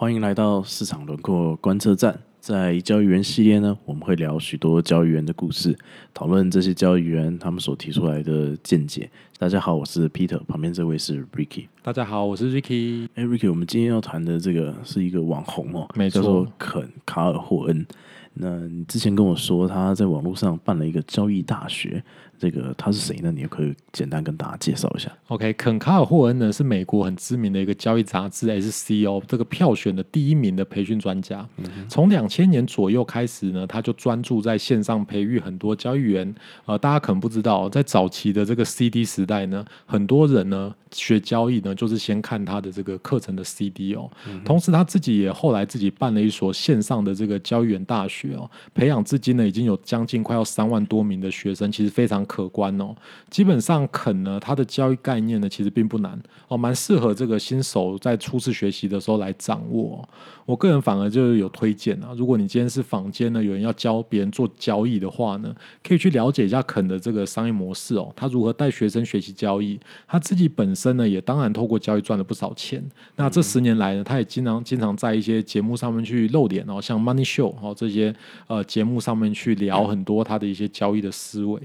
欢迎来到市场轮廓观测站。在交易员系列呢，我们会聊许多交易员的故事，讨论这些交易员他们所提出来的见解。大家好，我是 Peter，旁边这位是 Ricky。大家好，我是 Ricky。哎，Ricky，我们今天要谈的这个是一个网红哦，没错叫做肯卡尔霍恩。那你之前跟我说他在网络上办了一个交易大学，这个他是谁呢？你也可以简单跟大家介绍一下。OK，肯卡尔霍恩呢是美国很知名的一个交易杂志 SCO 这个票选的第一名的培训专家。从两千年左右开始呢，他就专注在线上培育很多交易员。呃，大家可能不知道，在早期的这个 CD 时代呢，很多人呢学交易呢就是先看他的这个课程的 CD 哦。同时他自己也后来自己办了一所线上的这个交易员大学哦，培养至今呢已经有将近快要三万多名的学生，其实非常可观哦。基本上肯呢，他的交易概念呢其实并不难哦，蛮适合这个新手在初次学习的时候来掌握哦、我个人反而就是有推荐啊，如果你今天是坊间呢有人要教别人做交易的话呢，可以去了解一下肯的这个商业模式哦，他如何带学生学习交易，他自己本身呢也当然透过交易赚了不少钱。那这十年来呢，他也经常经常在一些节目上面去露脸哦，像 Money Show 哦这些呃节目上面去聊很多他的一些交易的思维。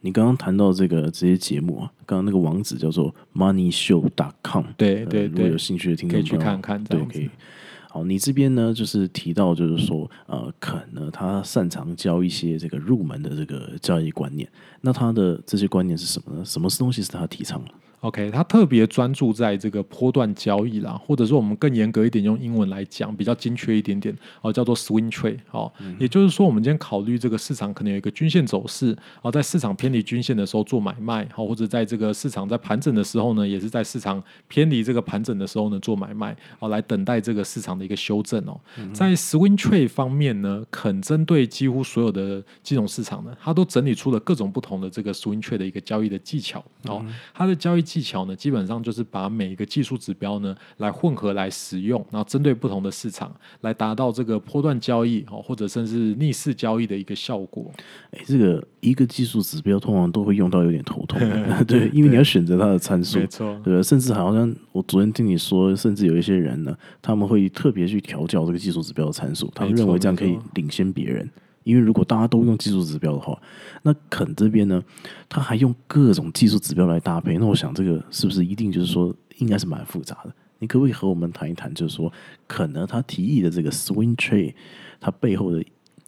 你刚刚谈到这个这些节目啊，刚刚那个网址叫做 moneyshow.com，呃对对对如果有，兴趣的听众可以去看看这对，可以。好，你这边呢，就是提到，就是说，呃，肯呢，他擅长教一些这个入门的这个交易观念。那他的这些观念是什么呢？什么东西是他提倡的？OK，他特别专注在这个波段交易啦，或者说我们更严格一点，用英文来讲，比较精确一点点哦，叫做 swing trade 哦。也就是说，我们今天考虑这个市场可能有一个均线走势，哦，在市场偏离均线的时候做买卖，哦、或者在这个市场在盘整的时候呢，也是在市场偏离这个盘整的时候呢做买卖，哦，来等待这个市场的一个修正哦。在 swing trade 方面呢，肯针对几乎所有的金融市场呢，它都整理出了各种不同的这个 swing trade 的一个交易的技巧哦。它的交易技巧呢，基本上就是把每一个技术指标呢来混合来使用，然后针对不同的市场来达到这个波段交易哦，或者甚至逆势交易的一个效果。哎，这个一个技术指标通常都会用到有点头痛，对，因为你要选择它的参数，没错，对吧？甚至好像我昨天听你说，甚至有一些人呢，他们会特别去调教这个技术指标的参数，他们认为这样可以领先别人。因为如果大家都用技术指标的话，那肯这边呢，他还用各种技术指标来搭配，那我想这个是不是一定就是说应该是蛮复杂的？你可不可以和我们谈一谈，就是说可能他提议的这个 swing trade，他背后的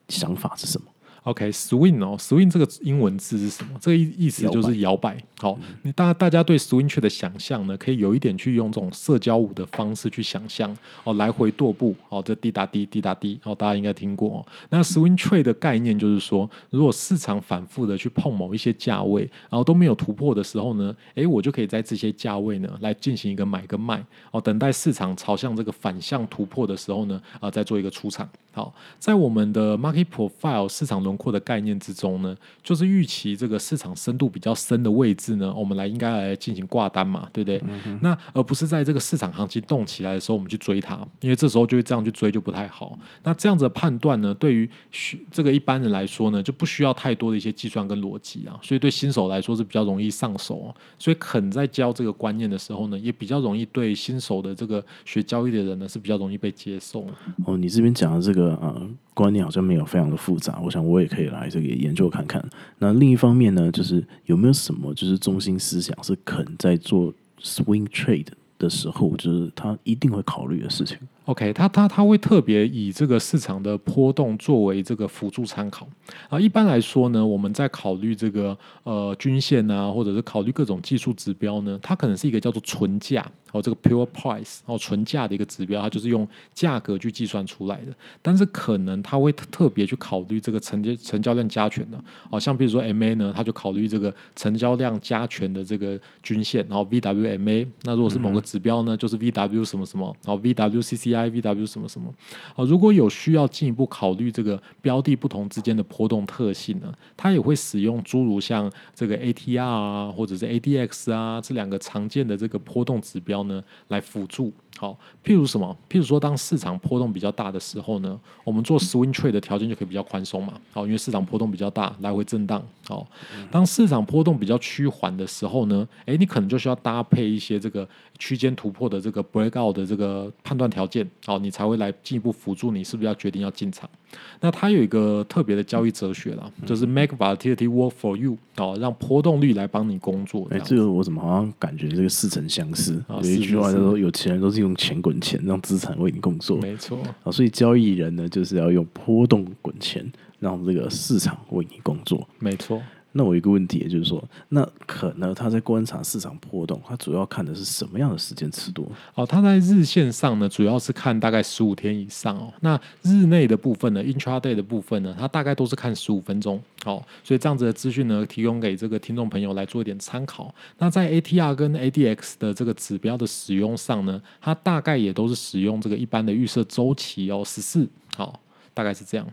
想法是什么？OK，swing、哦，swing 这个英文字是什么？这个意意思就是摇摆。好，你大大家对 swing trade 的想象呢，可以有一点去用这种社交舞的方式去想象哦，来回踱步，哦，这滴答滴滴答滴，哦，大家应该听过、哦。那 swing trade 的概念就是说，如果市场反复的去碰某一些价位，然后都没有突破的时候呢，诶，我就可以在这些价位呢来进行一个买跟卖，哦，等待市场朝向这个反向突破的时候呢，啊、再做一个出场。好，在我们的 market profile 市场轮廓的概念之中呢，就是预期这个市场深度比较深的位置呢，我们来应该来进行挂单嘛，对不对？那而不是在这个市场行情动起来的时候，我们去追它，因为这时候就会这样去追就不太好。那这样子的判断呢，对于需这个一般人来说呢，就不需要太多的一些计算跟逻辑啊，所以对新手来说是比较容易上手、哦。所以肯在教这个观念的时候呢，也比较容易对新手的这个学交易的人呢是比较容易被接受。哦，你这边讲的这个呃观念好像没有非常的复杂，我想我也可以来这个研究看看。那另一方面呢，就是有没有什么就是中心思想是肯在做 swing trade 的时候，就是他一定会考虑的事情？OK，它它它会特别以这个市场的波动作为这个辅助参考啊。一般来说呢，我们在考虑这个呃均线啊，或者是考虑各种技术指标呢，它可能是一个叫做纯价哦，这个 pure price 哦纯价的一个指标，它就是用价格去计算出来的。但是可能它会特特别去考虑这个成交成交量加权的哦，像比如说 MA 呢，它就考虑这个成交量加权的这个均线，然后 VWMA。那如果是某个指标呢，就是 VW 什么什么，然后 VWCCI。IVW 什么什么，如果有需要进一步考虑这个标的不同之间的波动特性呢，它也会使用诸如像这个 ATR 啊，或者是 ADX 啊这两个常见的这个波动指标呢来辅助。好，譬如什么？譬如说，当市场波动比较大的时候呢，我们做 swing trade 的条件就可以比较宽松嘛。好，因为市场波动比较大，来回震荡。好，当市场波动比较趋缓的时候呢，诶，你可能就需要搭配一些这个区间突破的这个 breakout 的这个判断条件。哦，你才会来进一步辅助你是不是要决定要进场。那它有一个特别的交易哲学啦，就是 make volatility work for you 哦，让波动率来帮你工作。哎，这个我怎么好像感觉这个似曾相识？有一句话是叫做“有钱人都是用钱滚钱，让资产为你工作”。没错，啊，所以交易人呢，就是要用波动滚钱，让这个市场为你工作。没错。那我有一个问题，也就是说，那可能他在观察市场波动，他主要看的是什么样的时间尺度？哦，他在日线上呢，主要是看大概十五天以上哦。那日内的部分呢，intraday 的部分呢，它大概都是看十五分钟。哦，所以这样子的资讯呢，提供给这个听众朋友来做一点参考。那在 ATR 跟 ADX 的这个指标的使用上呢，它大概也都是使用这个一般的预设周期哦，十四。好，大概是这样。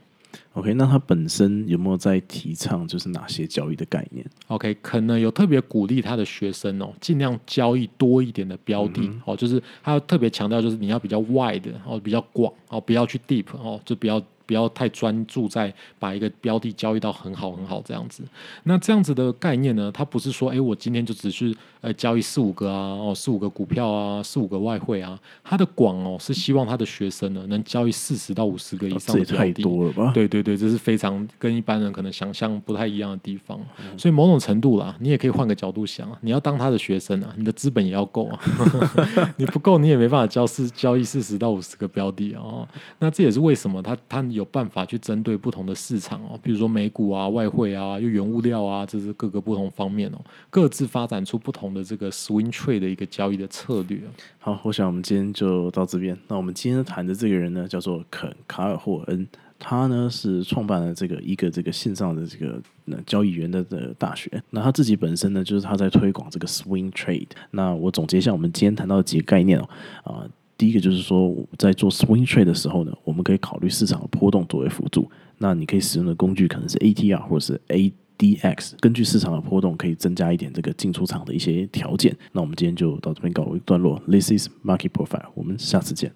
OK，那他本身有没有在提倡就是哪些交易的概念？OK，可能有特别鼓励他的学生哦，尽量交易多一点的标的、哦，就是他要特别强调，就是你要比较 wide 哦，比较广哦，不要去 deep 哦，就不要不要太专注在把一个标的交易到很好很好这样子。那这样子的概念呢，它不是说，哎，我今天就只是呃交易四五个啊，哦四五个股票啊，四五个外汇啊，它的广哦是希望他的学生呢能交易四十到五十个以上的标的。多了吧？对对对，这是非常跟一般人可能想象不太一样的地方，嗯所以某种程度啦，你也可以换个角度想啊，你要当他的学生啊，你的资本也要够啊，你不够你也没办法交四交易四十到五十个标的哦。那这也是为什么他他有办法去针对不同的市场哦，比如说美股啊、外汇啊、又原物料啊，这是各个不同方面哦，各自发展出不同的这个 swing trade 的一个交易的策略。好，我想我们今天就到这边。那我们今天谈的这个人呢，叫做肯卡尔霍恩，他呢是创办了这个一个这个线上的这个呃交易员的的大学。那他自己本身呢，就是他在推广这个 swing trade。那我总结一下我们今天谈到的几个概念哦，啊、第一个就是说，在做 swing trade 的时候呢，我们可以考虑市场的波动作为辅助。那你可以使用的工具可能是 ATR 或者是 ADX，根据市场的波动，可以增加一点这个进出场的一些条件。那我们今天就到这边告一段落。This is Market Profile，我们下次见。